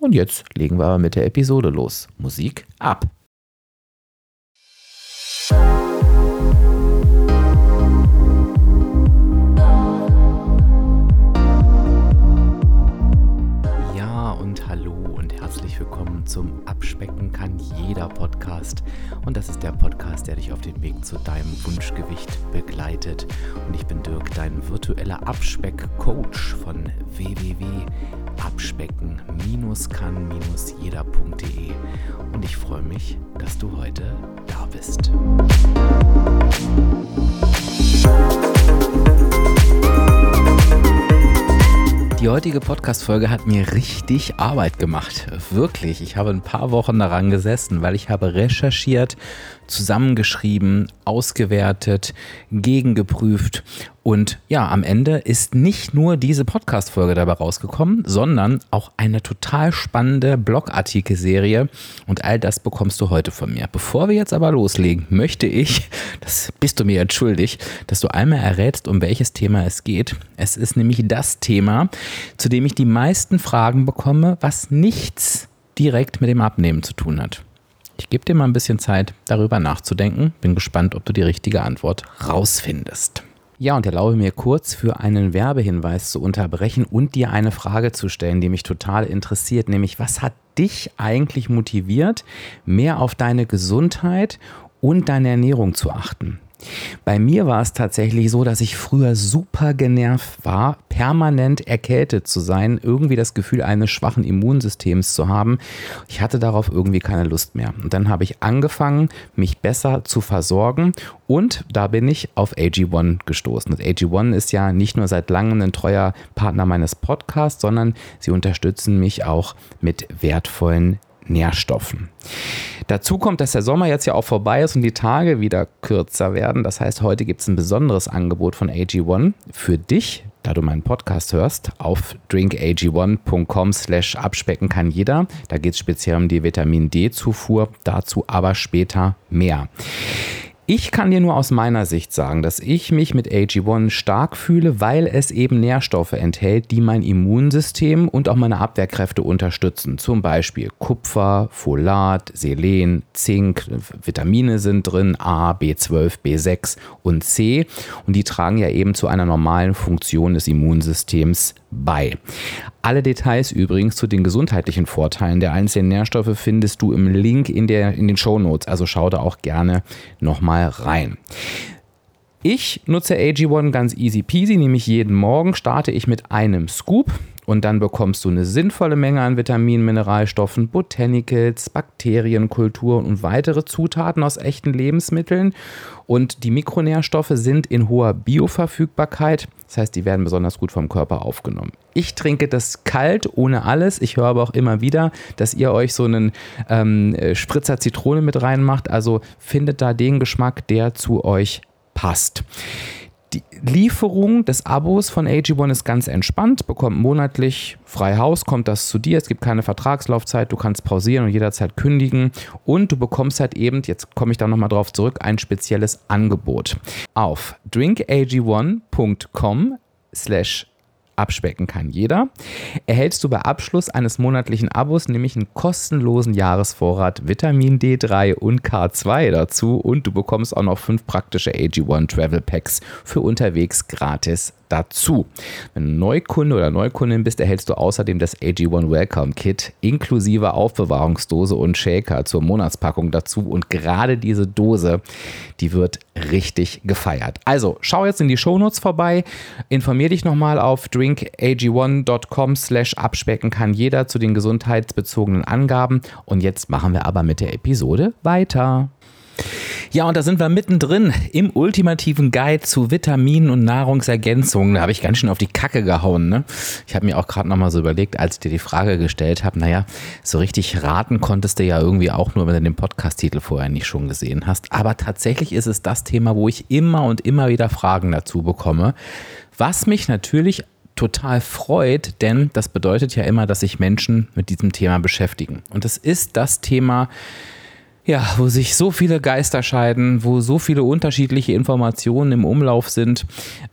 Und jetzt legen wir aber mit der Episode los. Musik ab. Und das ist der Podcast, der dich auf den Weg zu deinem Wunschgewicht begleitet. Und ich bin Dirk, dein virtueller Abspeck-Coach von www abspecken-kann-jeder.de und ich freue mich, dass du heute da bist. Heutige Podcast-Folge hat mir richtig Arbeit gemacht. Wirklich. Ich habe ein paar Wochen daran gesessen, weil ich habe recherchiert, zusammengeschrieben, ausgewertet, gegengeprüft und ja, am Ende ist nicht nur diese Podcast-Folge dabei rausgekommen, sondern auch eine total spannende Blogartikelserie und all das bekommst du heute von mir. Bevor wir jetzt aber loslegen, möchte ich, das bist du mir jetzt schuldig, dass du einmal errätst, um welches Thema es geht. Es ist nämlich das Thema, zu dem ich die meisten Fragen bekomme, was nichts direkt mit dem Abnehmen zu tun hat. Ich gebe dir mal ein bisschen Zeit, darüber nachzudenken. Bin gespannt, ob du die richtige Antwort rausfindest. Ja, und erlaube mir kurz für einen Werbehinweis zu unterbrechen und dir eine Frage zu stellen, die mich total interessiert, nämlich was hat dich eigentlich motiviert, mehr auf deine Gesundheit und deine Ernährung zu achten? Bei mir war es tatsächlich so, dass ich früher super genervt war, permanent erkältet zu sein, irgendwie das Gefühl eines schwachen Immunsystems zu haben. Ich hatte darauf irgendwie keine Lust mehr. Und dann habe ich angefangen, mich besser zu versorgen und da bin ich auf AG1 gestoßen. Und AG1 ist ja nicht nur seit langem ein treuer Partner meines Podcasts, sondern sie unterstützen mich auch mit wertvollen Nährstoffen. Dazu kommt, dass der Sommer jetzt ja auch vorbei ist und die Tage wieder kürzer werden. Das heißt, heute gibt es ein besonderes Angebot von AG1 für dich, da du meinen Podcast hörst, auf drinkag1.com slash abspecken kann jeder. Da geht es speziell um die Vitamin D-Zufuhr, dazu aber später mehr. Ich kann dir nur aus meiner Sicht sagen, dass ich mich mit AG1 stark fühle, weil es eben Nährstoffe enthält, die mein Immunsystem und auch meine Abwehrkräfte unterstützen. Zum Beispiel Kupfer, Folat, Selen, Zink, Vitamine sind drin, A, B12, B6 und C. Und die tragen ja eben zu einer normalen Funktion des Immunsystems bei. Alle Details übrigens zu den gesundheitlichen Vorteilen der einzelnen Nährstoffe findest du im Link in, der, in den Show Notes. Also schau da auch gerne nochmal rein. Ich nutze AG1 ganz easy peasy, nämlich jeden Morgen starte ich mit einem Scoop und dann bekommst du eine sinnvolle Menge an Vitaminen, Mineralstoffen, Botanicals, Bakterienkulturen und weitere Zutaten aus echten Lebensmitteln. Und die Mikronährstoffe sind in hoher Bioverfügbarkeit. Das heißt, die werden besonders gut vom Körper aufgenommen. Ich trinke das kalt, ohne alles. Ich höre aber auch immer wieder, dass ihr euch so einen ähm, Spritzer Zitrone mit reinmacht. Also findet da den Geschmack, der zu euch passt. Die Lieferung des Abos von AG1 ist ganz entspannt, bekommt monatlich frei Haus, kommt das zu dir, es gibt keine Vertragslaufzeit, du kannst pausieren und jederzeit kündigen und du bekommst halt eben, jetzt komme ich da nochmal drauf zurück, ein spezielles Angebot. Auf drinkag1.com slash abspecken kann jeder, erhältst du bei Abschluss eines monatlichen Abos nämlich einen kostenlosen Jahresvorrat Vitamin D3 und K2 dazu und du bekommst auch noch fünf praktische AG1 Travel Packs für unterwegs gratis dazu. Wenn du Neukunde oder Neukundin bist, erhältst du außerdem das AG1 Welcome Kit inklusive Aufbewahrungsdose und Shaker zur Monatspackung dazu. Und gerade diese Dose, die wird richtig gefeiert. Also schau jetzt in die Shownotes vorbei, informier dich nochmal auf drinkag1.com slash abspecken kann jeder zu den gesundheitsbezogenen Angaben. Und jetzt machen wir aber mit der Episode weiter. Ja, und da sind wir mittendrin im ultimativen Guide zu Vitaminen und Nahrungsergänzungen. Da habe ich ganz schön auf die Kacke gehauen. Ne? Ich habe mir auch gerade nochmal so überlegt, als ich dir die Frage gestellt habe, naja, so richtig raten konntest du ja irgendwie auch nur, wenn du den Podcast-Titel vorher nicht schon gesehen hast. Aber tatsächlich ist es das Thema, wo ich immer und immer wieder Fragen dazu bekomme. Was mich natürlich total freut, denn das bedeutet ja immer, dass sich Menschen mit diesem Thema beschäftigen. Und es ist das Thema, ja, wo sich so viele Geister scheiden, wo so viele unterschiedliche Informationen im Umlauf sind,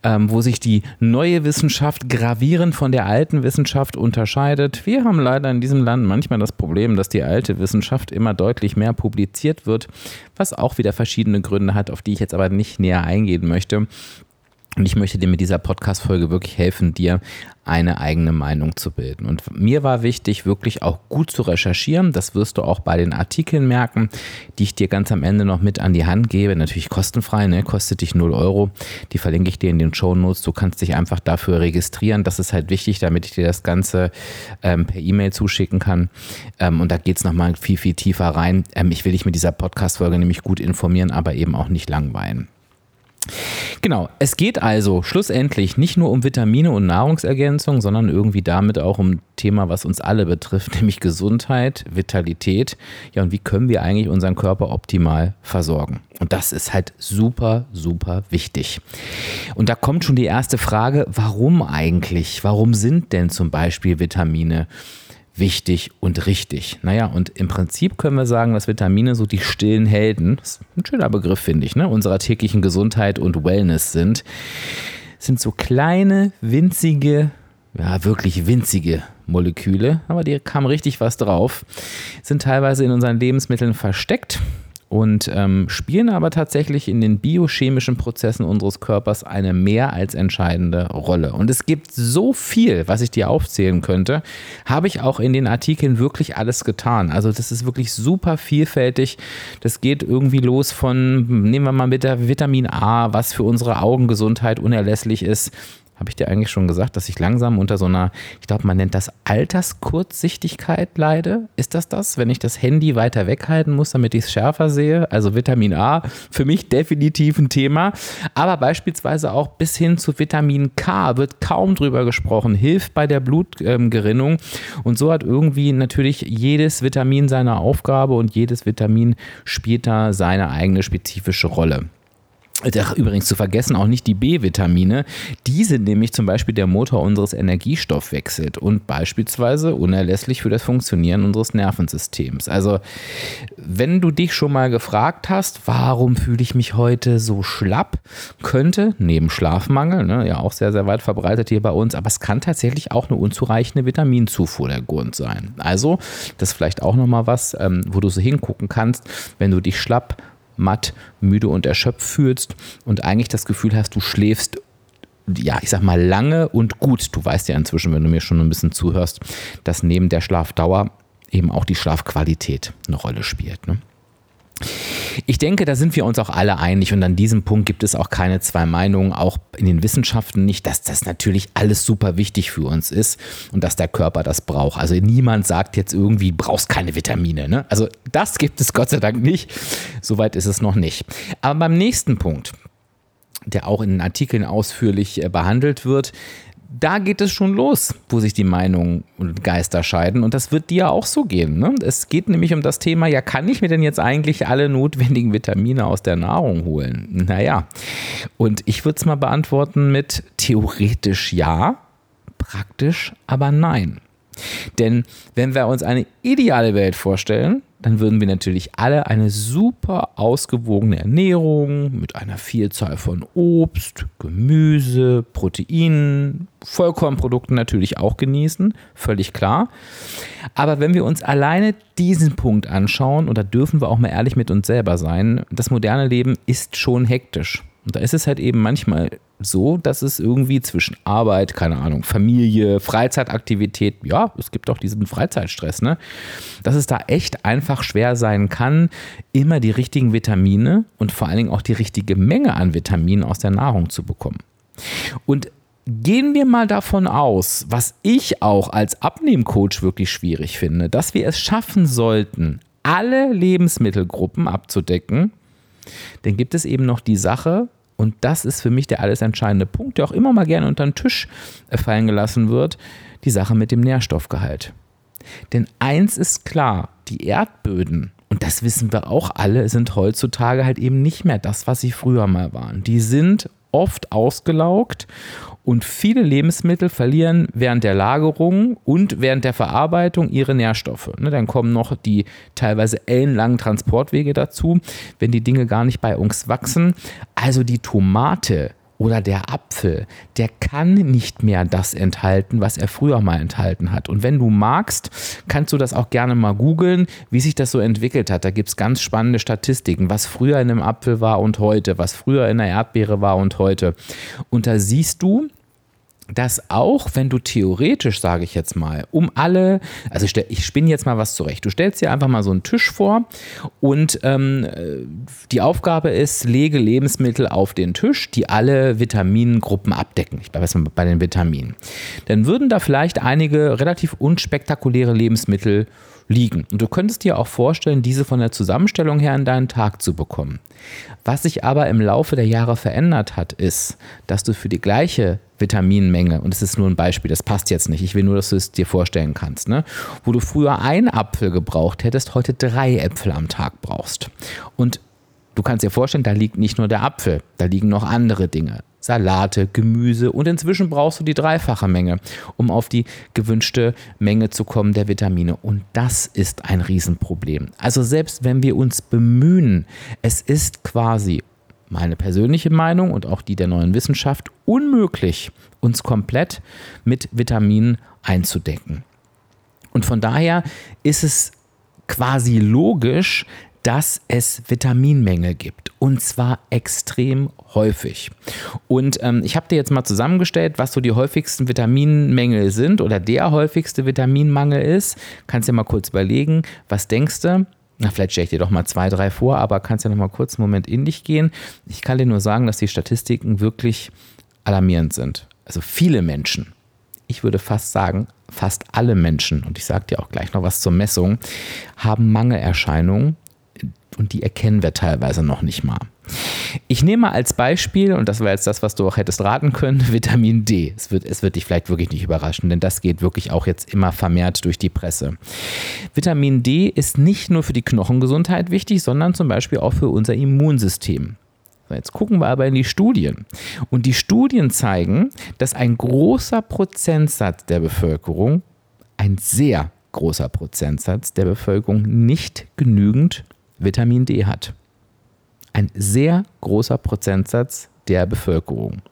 ähm, wo sich die neue Wissenschaft gravierend von der alten Wissenschaft unterscheidet. Wir haben leider in diesem Land manchmal das Problem, dass die alte Wissenschaft immer deutlich mehr publiziert wird, was auch wieder verschiedene Gründe hat, auf die ich jetzt aber nicht näher eingehen möchte. Und ich möchte dir mit dieser Podcast-Folge wirklich helfen, dir eine eigene Meinung zu bilden. Und mir war wichtig, wirklich auch gut zu recherchieren. Das wirst du auch bei den Artikeln merken, die ich dir ganz am Ende noch mit an die Hand gebe. Natürlich kostenfrei, ne? kostet dich 0 Euro. Die verlinke ich dir in den Show Notes. Du kannst dich einfach dafür registrieren. Das ist halt wichtig, damit ich dir das Ganze ähm, per E-Mail zuschicken kann. Ähm, und da geht es nochmal viel, viel tiefer rein. Ähm, ich will dich mit dieser Podcast-Folge nämlich gut informieren, aber eben auch nicht langweilen. Genau, es geht also schlussendlich nicht nur um Vitamine und Nahrungsergänzung, sondern irgendwie damit auch um ein Thema, was uns alle betrifft, nämlich Gesundheit, Vitalität. Ja, und wie können wir eigentlich unseren Körper optimal versorgen? Und das ist halt super, super wichtig. Und da kommt schon die erste Frage, warum eigentlich? Warum sind denn zum Beispiel Vitamine wichtig und richtig. Naja, und im Prinzip können wir sagen, dass Vitamine so die stillen Helden, das ist ein schöner Begriff, finde ich, ne, unserer täglichen Gesundheit und Wellness sind. Sind so kleine, winzige, ja, wirklich winzige Moleküle, aber die haben richtig was drauf, sind teilweise in unseren Lebensmitteln versteckt und ähm, spielen aber tatsächlich in den biochemischen Prozessen unseres Körpers eine mehr als entscheidende Rolle. Und es gibt so viel, was ich dir aufzählen könnte, habe ich auch in den Artikeln wirklich alles getan. Also das ist wirklich super vielfältig. Das geht irgendwie los von, nehmen wir mal mit der Vitamin A, was für unsere Augengesundheit unerlässlich ist, habe ich dir eigentlich schon gesagt, dass ich langsam unter so einer, ich glaube, man nennt das Alterskurzsichtigkeit leide? Ist das das, wenn ich das Handy weiter weghalten muss, damit ich es schärfer sehe? Also Vitamin A, für mich definitiv ein Thema. Aber beispielsweise auch bis hin zu Vitamin K wird kaum drüber gesprochen, hilft bei der Blutgerinnung. Und so hat irgendwie natürlich jedes Vitamin seine Aufgabe und jedes Vitamin spielt da seine eigene spezifische Rolle. Ach, übrigens zu vergessen auch nicht die B-Vitamine. Die sind nämlich zum Beispiel der Motor unseres Energiestoffwechsels und beispielsweise unerlässlich für das Funktionieren unseres Nervensystems. Also, wenn du dich schon mal gefragt hast, warum fühle ich mich heute so schlapp, könnte neben Schlafmangel, ne, ja auch sehr, sehr weit verbreitet hier bei uns, aber es kann tatsächlich auch eine unzureichende Vitaminzufuhr der Grund sein. Also, das ist vielleicht auch nochmal was, ähm, wo du so hingucken kannst, wenn du dich schlapp matt, müde und erschöpft fühlst und eigentlich das Gefühl hast, du schläfst ja, ich sag mal lange und gut. Du weißt ja inzwischen, wenn du mir schon ein bisschen zuhörst, dass neben der Schlafdauer eben auch die Schlafqualität eine Rolle spielt. Ne? Ich denke, da sind wir uns auch alle einig und an diesem Punkt gibt es auch keine zwei Meinungen, auch in den Wissenschaften nicht, dass das natürlich alles super wichtig für uns ist und dass der Körper das braucht. Also niemand sagt jetzt irgendwie, brauchst keine Vitamine. Ne? Also das gibt es Gott sei Dank nicht. Soweit ist es noch nicht. Aber beim nächsten Punkt, der auch in den Artikeln ausführlich äh, behandelt wird, da geht es schon los, wo sich die Meinungen und Geister scheiden. Und das wird dir auch so gehen. Ne? Es geht nämlich um das Thema, ja, kann ich mir denn jetzt eigentlich alle notwendigen Vitamine aus der Nahrung holen? Naja, und ich würde es mal beantworten mit theoretisch ja, praktisch aber nein. Denn wenn wir uns eine ideale Welt vorstellen, dann würden wir natürlich alle eine super ausgewogene Ernährung mit einer Vielzahl von Obst, Gemüse, Proteinen, Vollkornprodukten natürlich auch genießen, völlig klar. Aber wenn wir uns alleine diesen Punkt anschauen, und da dürfen wir auch mal ehrlich mit uns selber sein, das moderne Leben ist schon hektisch. Und da ist es halt eben manchmal so, dass es irgendwie zwischen Arbeit, keine Ahnung, Familie, Freizeitaktivität, ja, es gibt auch diesen Freizeitstress, ne? Dass es da echt einfach schwer sein kann, immer die richtigen Vitamine und vor allen Dingen auch die richtige Menge an Vitaminen aus der Nahrung zu bekommen. Und gehen wir mal davon aus, was ich auch als Abnehmcoach wirklich schwierig finde, dass wir es schaffen sollten, alle Lebensmittelgruppen abzudecken, dann gibt es eben noch die Sache, und das ist für mich der alles entscheidende Punkt, der auch immer mal gerne unter den Tisch äh, fallen gelassen wird, die Sache mit dem Nährstoffgehalt. Denn eins ist klar, die Erdböden, und das wissen wir auch alle, sind heutzutage halt eben nicht mehr das, was sie früher mal waren. Die sind oft ausgelaugt und viele Lebensmittel verlieren während der Lagerung und während der Verarbeitung ihre Nährstoffe. Ne, dann kommen noch die teilweise ellenlangen Transportwege dazu, wenn die Dinge gar nicht bei uns wachsen. Also die Tomate oder der Apfel, der kann nicht mehr das enthalten, was er früher mal enthalten hat. Und wenn du magst, kannst du das auch gerne mal googeln, wie sich das so entwickelt hat. Da gibt es ganz spannende Statistiken, was früher in einem Apfel war und heute, was früher in einer Erdbeere war und heute. Und da siehst du, dass auch wenn du theoretisch, sage ich jetzt mal, um alle, also ich, ich spinne jetzt mal was zurecht, du stellst dir einfach mal so einen Tisch vor und ähm, die Aufgabe ist, lege Lebensmittel auf den Tisch, die alle Vitamingruppen abdecken. Ich jetzt mal bei den Vitaminen. Dann würden da vielleicht einige relativ unspektakuläre Lebensmittel liegen. Und du könntest dir auch vorstellen, diese von der Zusammenstellung her in deinen Tag zu bekommen. Was sich aber im Laufe der Jahre verändert hat, ist, dass du für die gleiche Vitaminmenge, und das ist nur ein Beispiel, das passt jetzt nicht, ich will nur, dass du es dir vorstellen kannst, ne? wo du früher einen Apfel gebraucht hättest, heute drei Äpfel am Tag brauchst. Und du kannst dir vorstellen, da liegt nicht nur der Apfel, da liegen noch andere Dinge. Salate, Gemüse und inzwischen brauchst du die dreifache Menge, um auf die gewünschte Menge zu kommen der Vitamine. Und das ist ein Riesenproblem. Also selbst wenn wir uns bemühen, es ist quasi meine persönliche Meinung und auch die der neuen Wissenschaft, unmöglich, uns komplett mit Vitaminen einzudecken. Und von daher ist es quasi logisch, dass es Vitaminmängel gibt. Und zwar extrem häufig. Und ähm, ich habe dir jetzt mal zusammengestellt, was so die häufigsten Vitaminmängel sind oder der häufigste Vitaminmangel ist. Kannst dir mal kurz überlegen, was denkst du? Na, vielleicht stelle ich dir doch mal zwei, drei vor, aber kannst ja noch mal kurz einen Moment in dich gehen. Ich kann dir nur sagen, dass die Statistiken wirklich alarmierend sind. Also viele Menschen, ich würde fast sagen, fast alle Menschen, und ich sage dir auch gleich noch was zur Messung, haben Mangelerscheinungen und die erkennen wir teilweise noch nicht mal. Ich nehme als Beispiel, und das war jetzt das, was du auch hättest raten können, Vitamin D. Es wird, es wird dich vielleicht wirklich nicht überraschen, denn das geht wirklich auch jetzt immer vermehrt durch die Presse. Vitamin D ist nicht nur für die Knochengesundheit wichtig, sondern zum Beispiel auch für unser Immunsystem. Jetzt gucken wir aber in die Studien. Und die Studien zeigen, dass ein großer Prozentsatz der Bevölkerung, ein sehr großer Prozentsatz der Bevölkerung nicht genügend Vitamin D hat ein sehr großer Prozentsatz der Bevölkerung.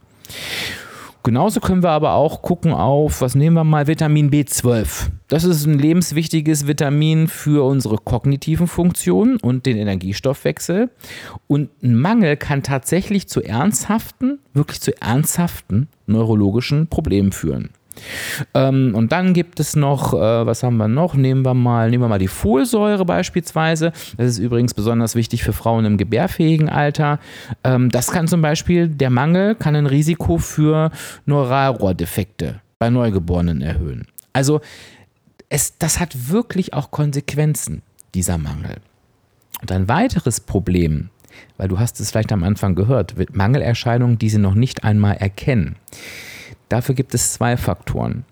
Genauso können wir aber auch gucken auf, was nehmen wir mal, Vitamin B12. Das ist ein lebenswichtiges Vitamin für unsere kognitiven Funktionen und den Energiestoffwechsel. Und ein Mangel kann tatsächlich zu ernsthaften, wirklich zu ernsthaften neurologischen Problemen führen. Ähm, und dann gibt es noch, äh, was haben wir noch? Nehmen wir mal, nehmen wir mal die Folsäure beispielsweise. Das ist übrigens besonders wichtig für Frauen im gebärfähigen Alter. Ähm, das kann zum Beispiel, der Mangel kann ein Risiko für Neuralrohrdefekte bei Neugeborenen erhöhen. Also es, das hat wirklich auch Konsequenzen, dieser Mangel. Und ein weiteres Problem, weil du hast es vielleicht am Anfang gehört, Mangelerscheinungen, die sie noch nicht einmal erkennen Dafür gibt es zwei Faktoren.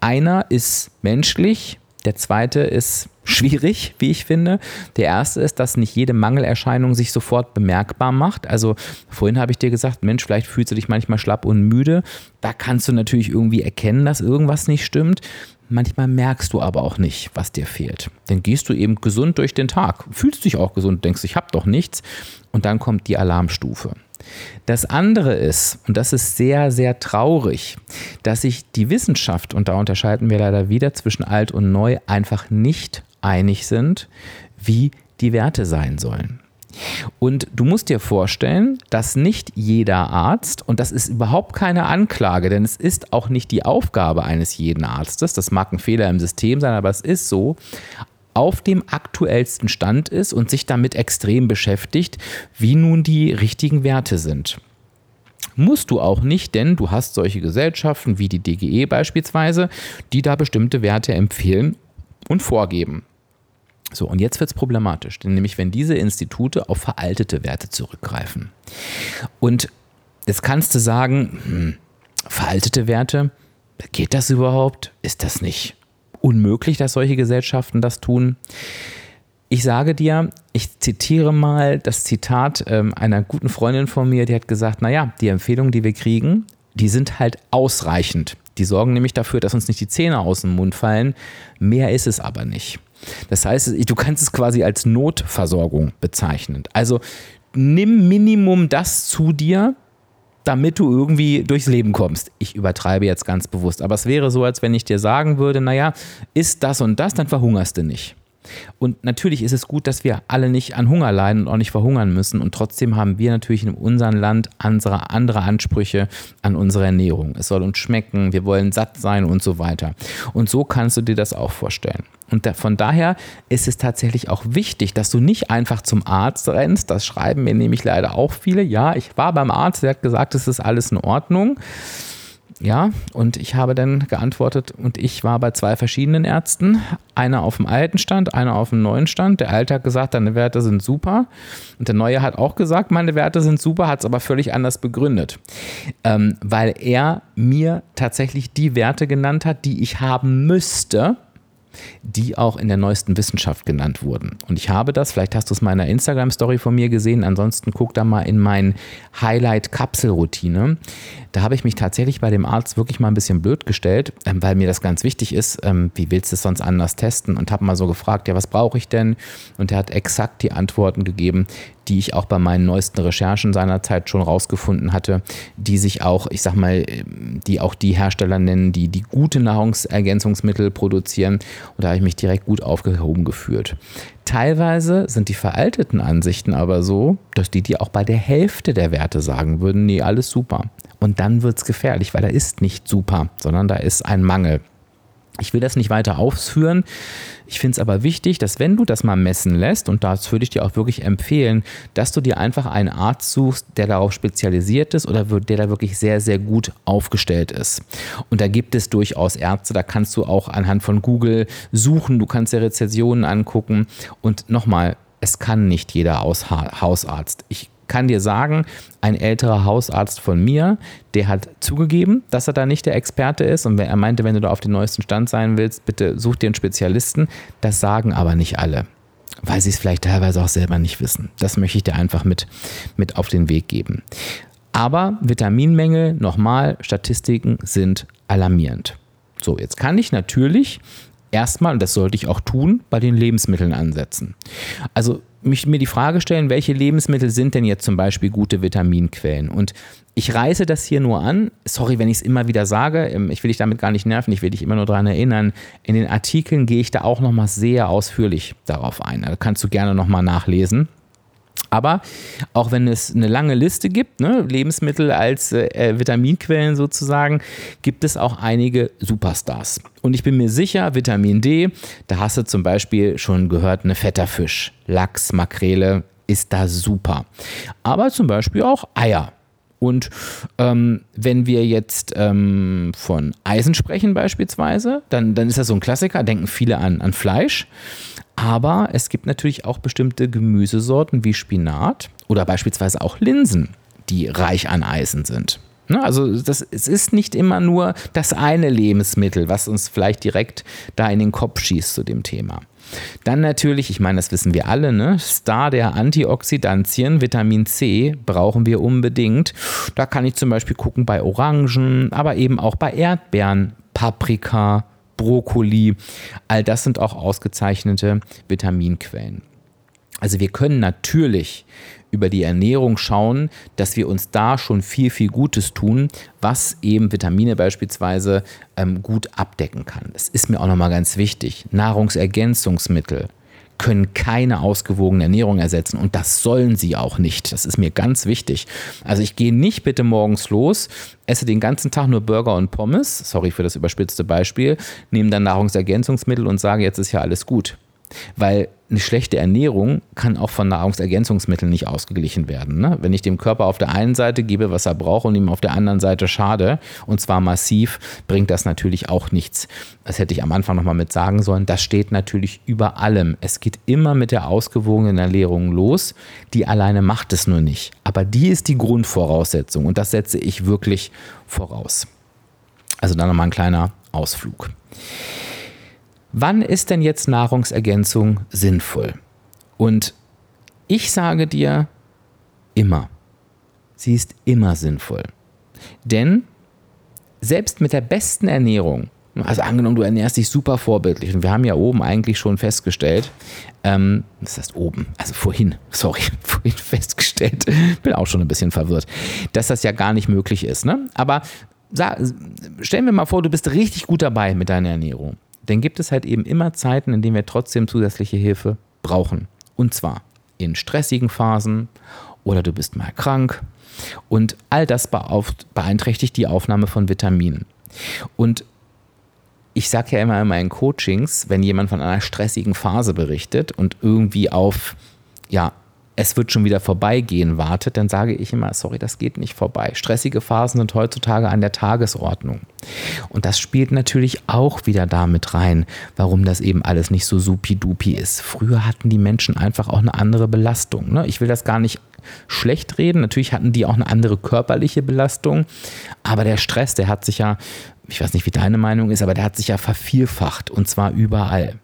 Einer ist menschlich, der zweite ist schwierig, wie ich finde. Der erste ist, dass nicht jede Mangelerscheinung sich sofort bemerkbar macht. Also vorhin habe ich dir gesagt, Mensch, vielleicht fühlst du dich manchmal schlapp und müde. Da kannst du natürlich irgendwie erkennen, dass irgendwas nicht stimmt. Manchmal merkst du aber auch nicht, was dir fehlt. Dann gehst du eben gesund durch den Tag, fühlst dich auch gesund, denkst, ich habe doch nichts. Und dann kommt die Alarmstufe. Das andere ist, und das ist sehr, sehr traurig, dass sich die Wissenschaft, und da unterscheiden wir leider wieder zwischen alt und neu, einfach nicht einig sind, wie die Werte sein sollen. Und du musst dir vorstellen, dass nicht jeder Arzt, und das ist überhaupt keine Anklage, denn es ist auch nicht die Aufgabe eines jeden Arztes, das mag ein Fehler im System sein, aber es ist so, auf dem aktuellsten Stand ist und sich damit extrem beschäftigt, wie nun die richtigen Werte sind. Musst du auch nicht, denn du hast solche Gesellschaften wie die DGE beispielsweise, die da bestimmte Werte empfehlen und vorgeben. So, und jetzt wird es problematisch, denn nämlich wenn diese Institute auf veraltete Werte zurückgreifen. Und jetzt kannst du sagen, hm, veraltete Werte, geht das überhaupt? Ist das nicht unmöglich, dass solche Gesellschaften das tun. Ich sage dir, ich zitiere mal das Zitat ähm, einer guten Freundin von mir, die hat gesagt, naja, die Empfehlungen, die wir kriegen, die sind halt ausreichend. Die sorgen nämlich dafür, dass uns nicht die Zähne aus dem Mund fallen. Mehr ist es aber nicht. Das heißt, du kannst es quasi als Notversorgung bezeichnen. Also nimm Minimum das zu dir, damit du irgendwie durchs Leben kommst. Ich übertreibe jetzt ganz bewusst, aber es wäre so, als wenn ich dir sagen würde, naja, isst das und das, dann verhungerst du nicht. Und natürlich ist es gut, dass wir alle nicht an Hunger leiden und auch nicht verhungern müssen. Und trotzdem haben wir natürlich in unserem Land andere, andere Ansprüche an unsere Ernährung. Es soll uns schmecken, wir wollen satt sein und so weiter. Und so kannst du dir das auch vorstellen. Und von daher ist es tatsächlich auch wichtig, dass du nicht einfach zum Arzt rennst. Das schreiben mir nämlich leider auch viele. Ja, ich war beim Arzt, der hat gesagt, es ist alles in Ordnung. Ja, und ich habe dann geantwortet, und ich war bei zwei verschiedenen Ärzten. Einer auf dem alten Stand, einer auf dem neuen Stand. Der alte hat gesagt, deine Werte sind super. Und der neue hat auch gesagt, meine Werte sind super, hat es aber völlig anders begründet. Ähm, weil er mir tatsächlich die Werte genannt hat, die ich haben müsste, die auch in der neuesten Wissenschaft genannt wurden. Und ich habe das, vielleicht hast du es mal in einer Instagram-Story von mir gesehen, ansonsten guck da mal in mein Highlight-Kapselroutine. Da habe ich mich tatsächlich bei dem Arzt wirklich mal ein bisschen blöd gestellt, ähm, weil mir das ganz wichtig ist. Ähm, wie willst du es sonst anders testen? Und habe mal so gefragt, ja, was brauche ich denn? Und er hat exakt die Antworten gegeben, die ich auch bei meinen neuesten Recherchen seinerzeit schon rausgefunden hatte, die sich auch, ich sag mal, die auch die Hersteller nennen, die die gute Nahrungsergänzungsmittel produzieren. Und da habe ich mich direkt gut aufgehoben gefühlt. Teilweise sind die veralteten Ansichten aber so, dass die dir auch bei der Hälfte der Werte sagen würden, nee, alles super. Und dann wird es gefährlich, weil da ist nicht super, sondern da ist ein Mangel. Ich will das nicht weiter ausführen. Ich finde es aber wichtig, dass wenn du das mal messen lässt, und das würde ich dir auch wirklich empfehlen, dass du dir einfach einen Arzt suchst, der darauf spezialisiert ist oder der da wirklich sehr, sehr gut aufgestellt ist. Und da gibt es durchaus Ärzte, da kannst du auch anhand von Google suchen, du kannst dir Rezessionen angucken. Und nochmal, es kann nicht jeder Hausarzt. Ich kann dir sagen, ein älterer Hausarzt von mir, der hat zugegeben, dass er da nicht der Experte ist und er meinte, wenn du da auf dem neuesten Stand sein willst, bitte such dir einen Spezialisten. Das sagen aber nicht alle, weil sie es vielleicht teilweise auch selber nicht wissen. Das möchte ich dir einfach mit, mit auf den Weg geben. Aber Vitaminmängel, nochmal, Statistiken sind alarmierend. So, jetzt kann ich natürlich erstmal, und das sollte ich auch tun, bei den Lebensmitteln ansetzen. Also mich, mir die Frage stellen, welche Lebensmittel sind denn jetzt zum Beispiel gute Vitaminquellen? Und ich reiße das hier nur an. Sorry, wenn ich es immer wieder sage. Ähm, ich will dich damit gar nicht nerven. Ich will dich immer nur daran erinnern. In den Artikeln gehe ich da auch nochmal sehr ausführlich darauf ein. Da kannst du gerne nochmal nachlesen. Aber auch wenn es eine lange Liste gibt, ne, Lebensmittel als äh, Vitaminquellen sozusagen, gibt es auch einige Superstars. Und ich bin mir sicher, Vitamin D, da hast du zum Beispiel schon gehört, eine fetter Fisch, Lachs, Makrele, ist da super. Aber zum Beispiel auch Eier. Und ähm, wenn wir jetzt ähm, von Eisen sprechen beispielsweise, dann, dann ist das so ein Klassiker, denken viele an, an Fleisch. Aber es gibt natürlich auch bestimmte Gemüsesorten wie Spinat oder beispielsweise auch Linsen, die reich an Eisen sind. Ne? Also das, es ist nicht immer nur das eine Lebensmittel, was uns vielleicht direkt da in den Kopf schießt zu dem Thema. Dann natürlich, ich meine, das wissen wir alle, ne? Star der Antioxidantien, Vitamin C brauchen wir unbedingt. Da kann ich zum Beispiel gucken bei Orangen, aber eben auch bei Erdbeeren, Paprika, Brokkoli. All das sind auch ausgezeichnete Vitaminquellen. Also wir können natürlich über die Ernährung schauen, dass wir uns da schon viel, viel Gutes tun, was eben Vitamine beispielsweise ähm, gut abdecken kann. Das ist mir auch nochmal ganz wichtig. Nahrungsergänzungsmittel können keine ausgewogene Ernährung ersetzen und das sollen sie auch nicht. Das ist mir ganz wichtig. Also ich gehe nicht bitte morgens los, esse den ganzen Tag nur Burger und Pommes, sorry für das überspitzte Beispiel, nehme dann Nahrungsergänzungsmittel und sage, jetzt ist ja alles gut. Weil eine schlechte Ernährung kann auch von Nahrungsergänzungsmitteln nicht ausgeglichen werden. Ne? Wenn ich dem Körper auf der einen Seite gebe, was er braucht und ihm auf der anderen Seite schade, und zwar massiv, bringt das natürlich auch nichts. Das hätte ich am Anfang nochmal mit sagen sollen. Das steht natürlich über allem. Es geht immer mit der ausgewogenen Ernährung los. Die alleine macht es nur nicht. Aber die ist die Grundvoraussetzung und das setze ich wirklich voraus. Also dann nochmal ein kleiner Ausflug. Wann ist denn jetzt Nahrungsergänzung sinnvoll? Und ich sage dir immer. Sie ist immer sinnvoll. Denn selbst mit der besten Ernährung, also angenommen, du ernährst dich super vorbildlich, und wir haben ja oben eigentlich schon festgestellt, ähm, das heißt oben, also vorhin, sorry, vorhin festgestellt, bin auch schon ein bisschen verwirrt, dass das ja gar nicht möglich ist. Ne? Aber stellen wir mal vor, du bist richtig gut dabei mit deiner Ernährung dann gibt es halt eben immer Zeiten, in denen wir trotzdem zusätzliche Hilfe brauchen. Und zwar in stressigen Phasen oder du bist mal krank. Und all das beeinträchtigt die Aufnahme von Vitaminen. Und ich sage ja immer in meinen Coachings, wenn jemand von einer stressigen Phase berichtet und irgendwie auf ja, es wird schon wieder vorbeigehen wartet, dann sage ich immer, sorry, das geht nicht vorbei. Stressige Phasen sind heutzutage an der Tagesordnung. Und das spielt natürlich auch wieder damit rein, warum das eben alles nicht so supi-dupi ist. Früher hatten die Menschen einfach auch eine andere Belastung. Ne? Ich will das gar nicht schlecht reden. Natürlich hatten die auch eine andere körperliche Belastung. Aber der Stress, der hat sich ja, ich weiß nicht, wie deine Meinung ist, aber der hat sich ja vervielfacht und zwar überall.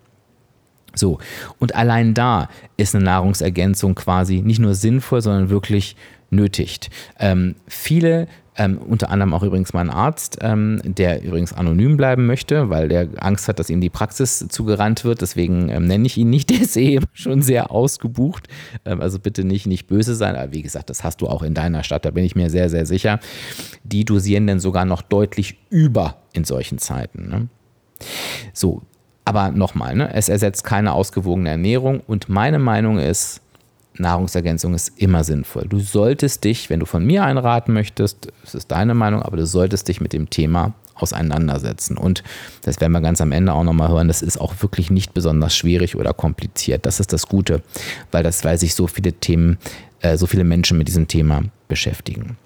So, und allein da ist eine Nahrungsergänzung quasi nicht nur sinnvoll, sondern wirklich nötigt. Ähm, viele, ähm, unter anderem auch übrigens mein Arzt, ähm, der übrigens anonym bleiben möchte, weil der Angst hat, dass ihm die Praxis zugerannt wird, deswegen ähm, nenne ich ihn nicht, der ist eh schon sehr ausgebucht. Ähm, also bitte nicht, nicht böse sein, aber wie gesagt, das hast du auch in deiner Stadt, da bin ich mir sehr, sehr sicher. Die dosieren denn sogar noch deutlich über in solchen Zeiten. Ne? So, aber nochmal, ne, es ersetzt keine ausgewogene Ernährung und meine Meinung ist, Nahrungsergänzung ist immer sinnvoll. Du solltest dich, wenn du von mir einraten möchtest, das ist deine Meinung, aber du solltest dich mit dem Thema auseinandersetzen. Und das werden wir ganz am Ende auch nochmal hören, das ist auch wirklich nicht besonders schwierig oder kompliziert. Das ist das Gute, weil das, weil sich so viele Themen, äh, so viele Menschen mit diesem Thema beschäftigen.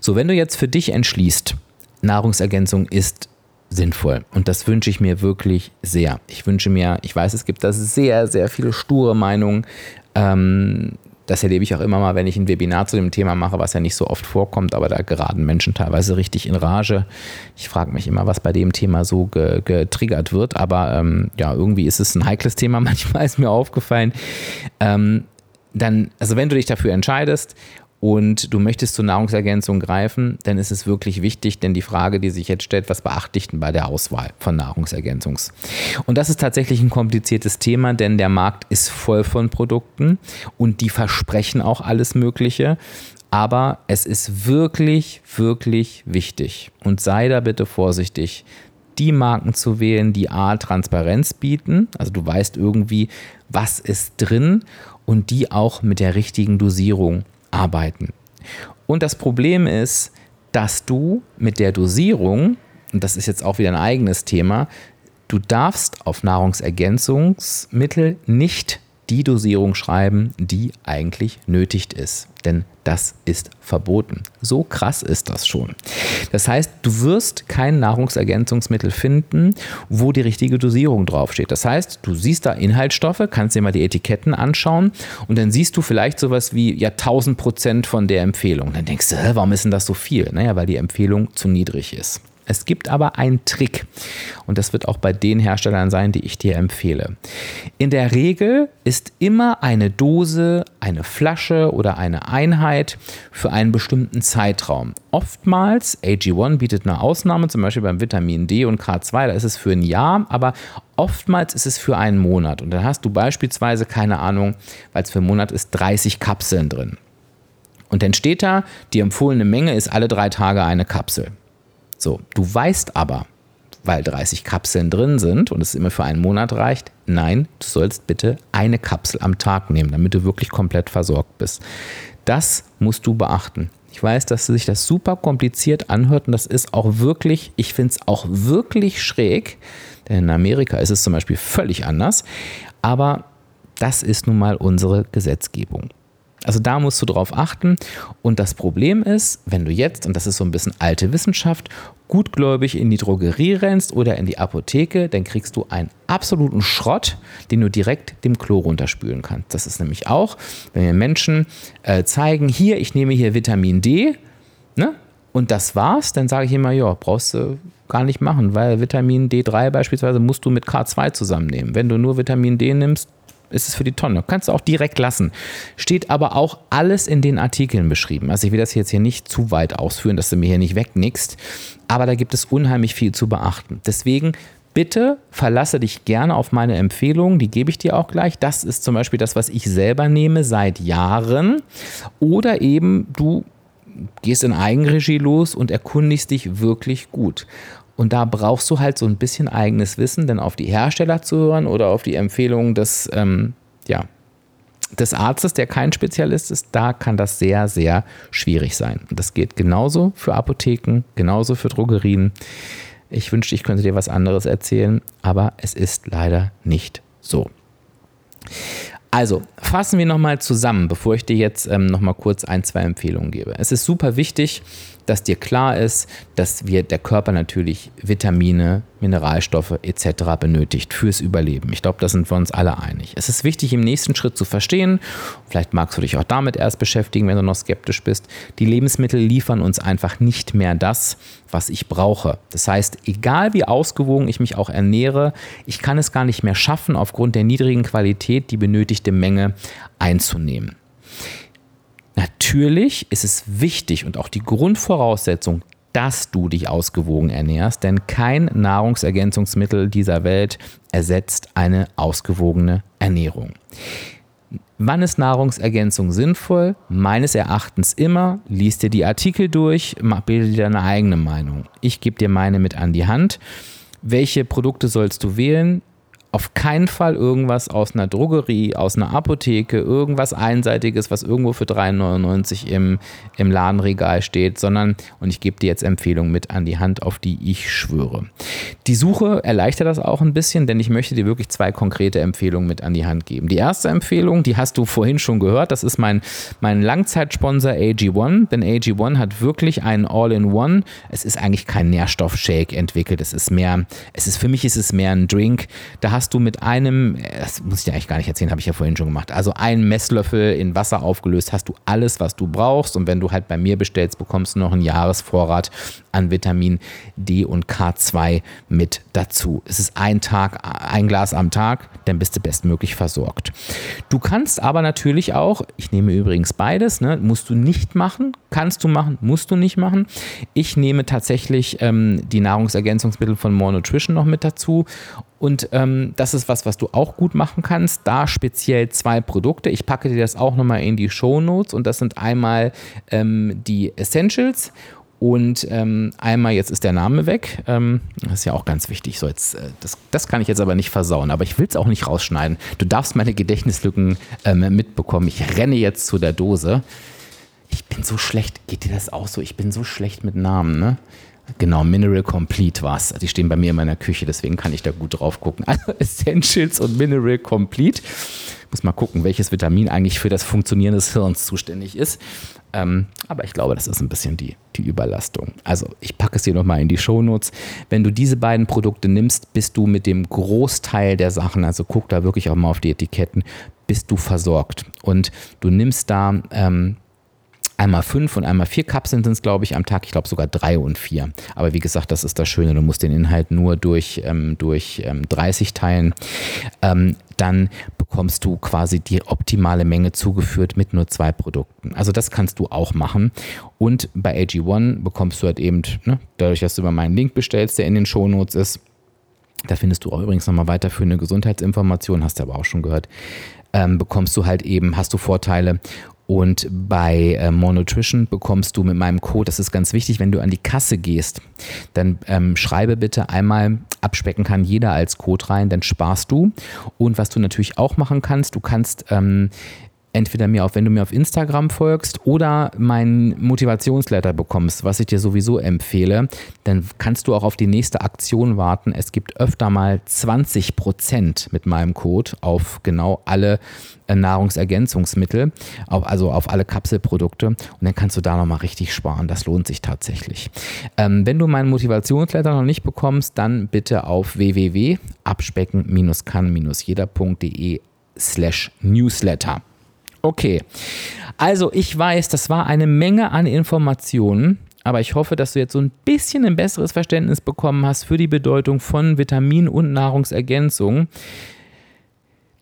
So, wenn du jetzt für dich entschließt, Nahrungsergänzung ist sinnvoll. Und das wünsche ich mir wirklich sehr. Ich wünsche mir, ich weiß, es gibt da sehr, sehr viele sture Meinungen. Ähm, das erlebe ich auch immer mal, wenn ich ein Webinar zu dem Thema mache, was ja nicht so oft vorkommt, aber da geraten Menschen teilweise richtig in Rage. Ich frage mich immer, was bei dem Thema so ge getriggert wird, aber ähm, ja, irgendwie ist es ein heikles Thema, manchmal ist mir aufgefallen. Ähm, dann, also wenn du dich dafür entscheidest und du möchtest zur Nahrungsergänzung greifen, dann ist es wirklich wichtig, denn die Frage, die sich jetzt stellt, was beachte ich denn bei der Auswahl von Nahrungsergänzungs? Und das ist tatsächlich ein kompliziertes Thema, denn der Markt ist voll von Produkten und die versprechen auch alles Mögliche. Aber es ist wirklich, wirklich wichtig und sei da bitte vorsichtig, die Marken zu wählen, die A, Transparenz bieten, also du weißt irgendwie, was ist drin und die auch mit der richtigen Dosierung arbeiten. Und das Problem ist, dass du mit der Dosierung, und das ist jetzt auch wieder ein eigenes Thema, du darfst auf Nahrungsergänzungsmittel nicht die Dosierung schreiben, die eigentlich nötig ist. Denn das ist verboten. So krass ist das schon. Das heißt, du wirst kein Nahrungsergänzungsmittel finden, wo die richtige Dosierung draufsteht. Das heißt, du siehst da Inhaltsstoffe, kannst dir mal die Etiketten anschauen und dann siehst du vielleicht sowas wie ja 1000 Prozent von der Empfehlung. Dann denkst du, warum ist denn das so viel? Naja, weil die Empfehlung zu niedrig ist. Es gibt aber einen Trick und das wird auch bei den Herstellern sein, die ich dir empfehle. In der Regel ist immer eine Dose, eine Flasche oder eine Einheit für einen bestimmten Zeitraum. Oftmals, AG1 bietet eine Ausnahme, zum Beispiel beim Vitamin D und K2, da ist es für ein Jahr, aber oftmals ist es für einen Monat. Und dann hast du beispielsweise, keine Ahnung, weil es für einen Monat ist, 30 Kapseln drin. Und dann steht da, die empfohlene Menge ist alle drei Tage eine Kapsel. So, du weißt aber, weil 30 Kapseln drin sind und es immer für einen Monat reicht, nein, du sollst bitte eine Kapsel am Tag nehmen, damit du wirklich komplett versorgt bist. Das musst du beachten. Ich weiß, dass sich das super kompliziert anhört und das ist auch wirklich, ich finde es auch wirklich schräg, denn in Amerika ist es zum Beispiel völlig anders, aber das ist nun mal unsere Gesetzgebung. Also da musst du drauf achten. Und das Problem ist, wenn du jetzt, und das ist so ein bisschen alte Wissenschaft, gutgläubig in die Drogerie rennst oder in die Apotheke, dann kriegst du einen absoluten Schrott, den du direkt dem Klo runterspülen kannst. Das ist nämlich auch, wenn wir Menschen äh, zeigen, hier, ich nehme hier Vitamin D, ne? Und das war's, dann sage ich immer, ja, brauchst du gar nicht machen, weil Vitamin D3 beispielsweise musst du mit K2 zusammennehmen. Wenn du nur Vitamin D nimmst, ist es für die Tonne. Kannst du auch direkt lassen. Steht aber auch alles in den Artikeln beschrieben. Also ich will das jetzt hier nicht zu weit ausführen, dass du mir hier nicht wegnickst. Aber da gibt es unheimlich viel zu beachten. Deswegen bitte verlasse dich gerne auf meine Empfehlungen, die gebe ich dir auch gleich. Das ist zum Beispiel das, was ich selber nehme seit Jahren. Oder eben du gehst in Eigenregie los und erkundigst dich wirklich gut. Und da brauchst du halt so ein bisschen eigenes Wissen, denn auf die Hersteller zu hören oder auf die Empfehlungen des, ähm, ja, des Arztes, der kein Spezialist ist, da kann das sehr, sehr schwierig sein. Und das geht genauso für Apotheken, genauso für Drogerien. Ich wünschte, ich könnte dir was anderes erzählen, aber es ist leider nicht so. Also, fassen wir nochmal zusammen, bevor ich dir jetzt ähm, nochmal kurz ein, zwei Empfehlungen gebe. Es ist super wichtig, dass dir klar ist, dass wir der Körper natürlich Vitamine, Mineralstoffe etc. benötigt fürs Überleben. Ich glaube, da sind wir uns alle einig. Es ist wichtig, im nächsten Schritt zu verstehen, vielleicht magst du dich auch damit erst beschäftigen, wenn du noch skeptisch bist, die Lebensmittel liefern uns einfach nicht mehr das, was ich brauche. Das heißt, egal wie ausgewogen ich mich auch ernähre, ich kann es gar nicht mehr schaffen, aufgrund der niedrigen Qualität die benötigte Menge einzunehmen. Natürlich ist es wichtig und auch die Grundvoraussetzung, dass du dich ausgewogen ernährst, denn kein Nahrungsergänzungsmittel dieser Welt ersetzt eine ausgewogene Ernährung. Wann ist Nahrungsergänzung sinnvoll? Meines Erachtens immer. Lies dir die Artikel durch, bilde dir deine eigene Meinung. Ich gebe dir meine mit an die Hand. Welche Produkte sollst du wählen? Auf keinen Fall irgendwas aus einer Drogerie, aus einer Apotheke, irgendwas Einseitiges, was irgendwo für 3,99 im, im Ladenregal steht, sondern, und ich gebe dir jetzt Empfehlungen mit an die Hand, auf die ich schwöre. Die Suche erleichtert das auch ein bisschen, denn ich möchte dir wirklich zwei konkrete Empfehlungen mit an die Hand geben. Die erste Empfehlung, die hast du vorhin schon gehört, das ist mein, mein Langzeitsponsor AG1, denn AG1 hat wirklich einen All-in-One. Es ist eigentlich kein Nährstoffshake entwickelt, es ist mehr, es ist für mich ist es mehr ein Drink. Da hast hast du mit einem, das muss ich dir eigentlich gar nicht erzählen, habe ich ja vorhin schon gemacht, also einen Messlöffel in Wasser aufgelöst, hast du alles, was du brauchst. Und wenn du halt bei mir bestellst, bekommst du noch einen Jahresvorrat an Vitamin D und K2 mit dazu. Es ist ein Tag, ein Glas am Tag, dann bist du bestmöglich versorgt. Du kannst aber natürlich auch, ich nehme übrigens beides, ne, musst du nicht machen, kannst du machen, musst du nicht machen. Ich nehme tatsächlich ähm, die Nahrungsergänzungsmittel von More Nutrition noch mit dazu und ähm, das ist was, was du auch gut machen kannst. Da speziell zwei Produkte. Ich packe dir das auch nochmal in die Show Notes. Und das sind einmal ähm, die Essentials und ähm, einmal, jetzt ist der Name weg. Ähm, das ist ja auch ganz wichtig. So jetzt, äh, das, das kann ich jetzt aber nicht versauen. Aber ich will es auch nicht rausschneiden. Du darfst meine Gedächtnislücken ähm, mitbekommen. Ich renne jetzt zu der Dose. Ich bin so schlecht. Geht dir das auch so? Ich bin so schlecht mit Namen, ne? Genau, Mineral Complete war es. Die stehen bei mir in meiner Küche, deswegen kann ich da gut drauf gucken. Also Essentials und Mineral Complete. Muss mal gucken, welches Vitamin eigentlich für das Funktionieren des Hirns zuständig ist. Ähm, aber ich glaube, das ist ein bisschen die, die Überlastung. Also ich packe es dir nochmal in die Shownotes. Wenn du diese beiden Produkte nimmst, bist du mit dem Großteil der Sachen, also guck da wirklich auch mal auf die Etiketten, bist du versorgt. Und du nimmst da ähm, einmal fünf und einmal vier Kapseln sind es, glaube ich, am Tag. Ich glaube sogar drei und vier. Aber wie gesagt, das ist das Schöne. Du musst den Inhalt nur durch, ähm, durch ähm, 30 teilen. Ähm, dann bekommst du quasi die optimale Menge zugeführt mit nur zwei Produkten. Also das kannst du auch machen. Und bei AG1 bekommst du halt eben, ne, dadurch, dass du über meinen Link bestellst, der in den Shownotes ist, da findest du auch übrigens nochmal weiterführende Gesundheitsinformationen, hast du aber auch schon gehört, ähm, bekommst du halt eben, hast du Vorteile und bei äh, More Nutrition bekommst du mit meinem Code, das ist ganz wichtig, wenn du an die Kasse gehst, dann ähm, schreibe bitte einmal, abspecken kann jeder als Code rein, dann sparst du. Und was du natürlich auch machen kannst, du kannst ähm, entweder mir auf, wenn du mir auf Instagram folgst oder meinen Motivationsletter bekommst, was ich dir sowieso empfehle, dann kannst du auch auf die nächste Aktion warten. Es gibt öfter mal 20 Prozent mit meinem Code auf genau alle äh, Nahrungsergänzungsmittel, also auf alle Kapselprodukte und dann kannst du da nochmal richtig sparen. Das lohnt sich tatsächlich. Ähm, wenn du meinen Motivationsletter noch nicht bekommst, dann bitte auf www.abspecken-kann-jeder.de slash newsletter. Okay. Also ich weiß, das war eine Menge an Informationen, aber ich hoffe, dass du jetzt so ein bisschen ein besseres Verständnis bekommen hast für die Bedeutung von Vitamin- und Nahrungsergänzung.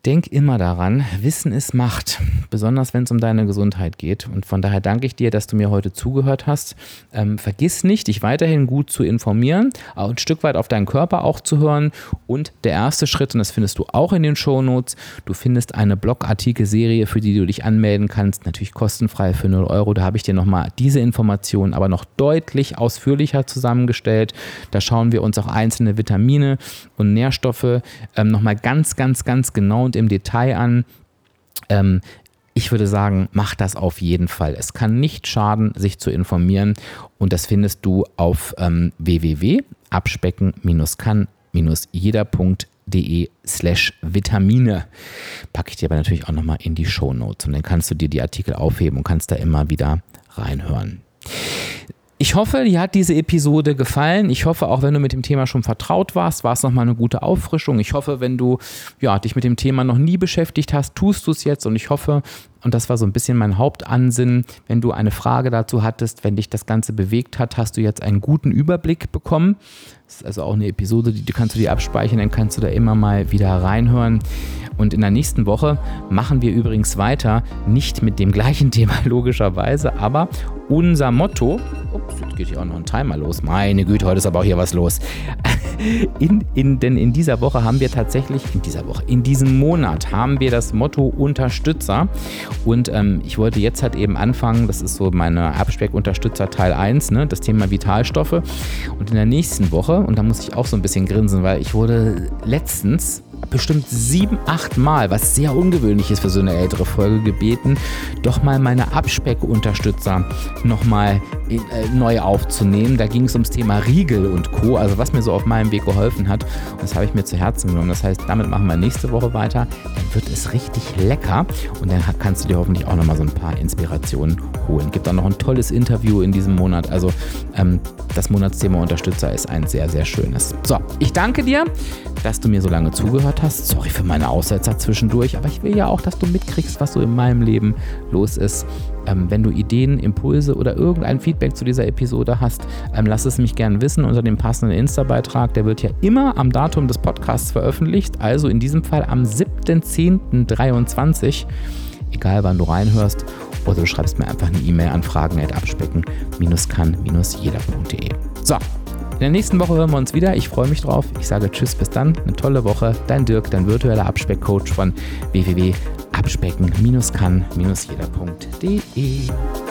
Denk immer daran, Wissen ist Macht, besonders wenn es um deine Gesundheit geht. Und von daher danke ich dir, dass du mir heute zugehört hast. Ähm, vergiss nicht, dich weiterhin gut zu informieren, ein Stück weit auf deinen Körper auch zu hören. Und der erste Schritt, und das findest du auch in den Shownotes, du findest eine Blogartikelserie, für die du dich anmelden kannst, natürlich kostenfrei für 0 Euro. Da habe ich dir nochmal diese Informationen aber noch deutlich ausführlicher zusammengestellt. Da schauen wir uns auch einzelne Vitamine und Nährstoffe ähm, nochmal ganz, ganz, ganz genau und im Detail an. Ähm, ich würde sagen, mach das auf jeden Fall. Es kann nicht schaden, sich zu informieren und das findest du auf ähm, www.abspecken-kann-jeder.de slash Vitamine. Packe ich dir aber natürlich auch nochmal in die Show Notes und dann kannst du dir die Artikel aufheben und kannst da immer wieder reinhören. Ich hoffe, dir hat diese Episode gefallen. Ich hoffe, auch wenn du mit dem Thema schon vertraut warst, war es nochmal eine gute Auffrischung. Ich hoffe, wenn du ja, dich mit dem Thema noch nie beschäftigt hast, tust du es jetzt. Und ich hoffe, und das war so ein bisschen mein Hauptansinnen, wenn du eine Frage dazu hattest, wenn dich das Ganze bewegt hat, hast du jetzt einen guten Überblick bekommen. Das ist also auch eine Episode, die kannst du dir abspeichern, dann kannst du da immer mal wieder reinhören. Und in der nächsten Woche machen wir übrigens weiter, nicht mit dem gleichen Thema logischerweise, aber unser Motto, ups, jetzt geht hier auch noch ein Timer los, meine Güte, heute ist aber auch hier was los. In, in, denn in dieser Woche haben wir tatsächlich, in dieser Woche, in diesem Monat haben wir das Motto Unterstützer. Und ähm, ich wollte jetzt halt eben anfangen, das ist so meine Abspeck-Unterstützer Teil 1, ne, das Thema Vitalstoffe. Und in der nächsten Woche, und da muss ich auch so ein bisschen grinsen, weil ich wurde letztens bestimmt sieben, acht Mal, was sehr ungewöhnlich ist für so eine ältere Folge, gebeten, doch mal meine Abspeckunterstützer nochmal äh, neu aufzunehmen. Da ging es ums Thema Riegel und Co., also was mir so auf meinem Weg geholfen hat. Und das habe ich mir zu Herzen genommen. Das heißt, damit machen wir nächste Woche weiter. Dann wird es richtig lecker und dann kannst du dir hoffentlich auch nochmal so ein paar Inspirationen holen. Gibt auch noch ein tolles Interview in diesem Monat. Also ähm, das Monatsthema Unterstützer ist ein sehr, sehr schönes. So, ich danke dir, dass du mir so lange zugehört hast. Sorry für meine Aussetzer zwischendurch, aber ich will ja auch, dass du mitkriegst, was so in meinem Leben los ist. Ähm, wenn du Ideen, Impulse oder irgendein Feedback zu dieser Episode hast, ähm, lass es mich gerne wissen unter dem passenden Insta-Beitrag. Der wird ja immer am Datum des Podcasts veröffentlicht, also in diesem Fall am 7.10.23. Egal wann du reinhörst, oder du schreibst mir einfach eine E-Mail an fragen.abspecken-kann-jeder.de. So, in der nächsten Woche hören wir uns wieder. Ich freue mich drauf. Ich sage Tschüss, bis dann. Eine tolle Woche. Dein Dirk, dein virtueller Abspeckcoach von www.abspecken-kann-jeder.de.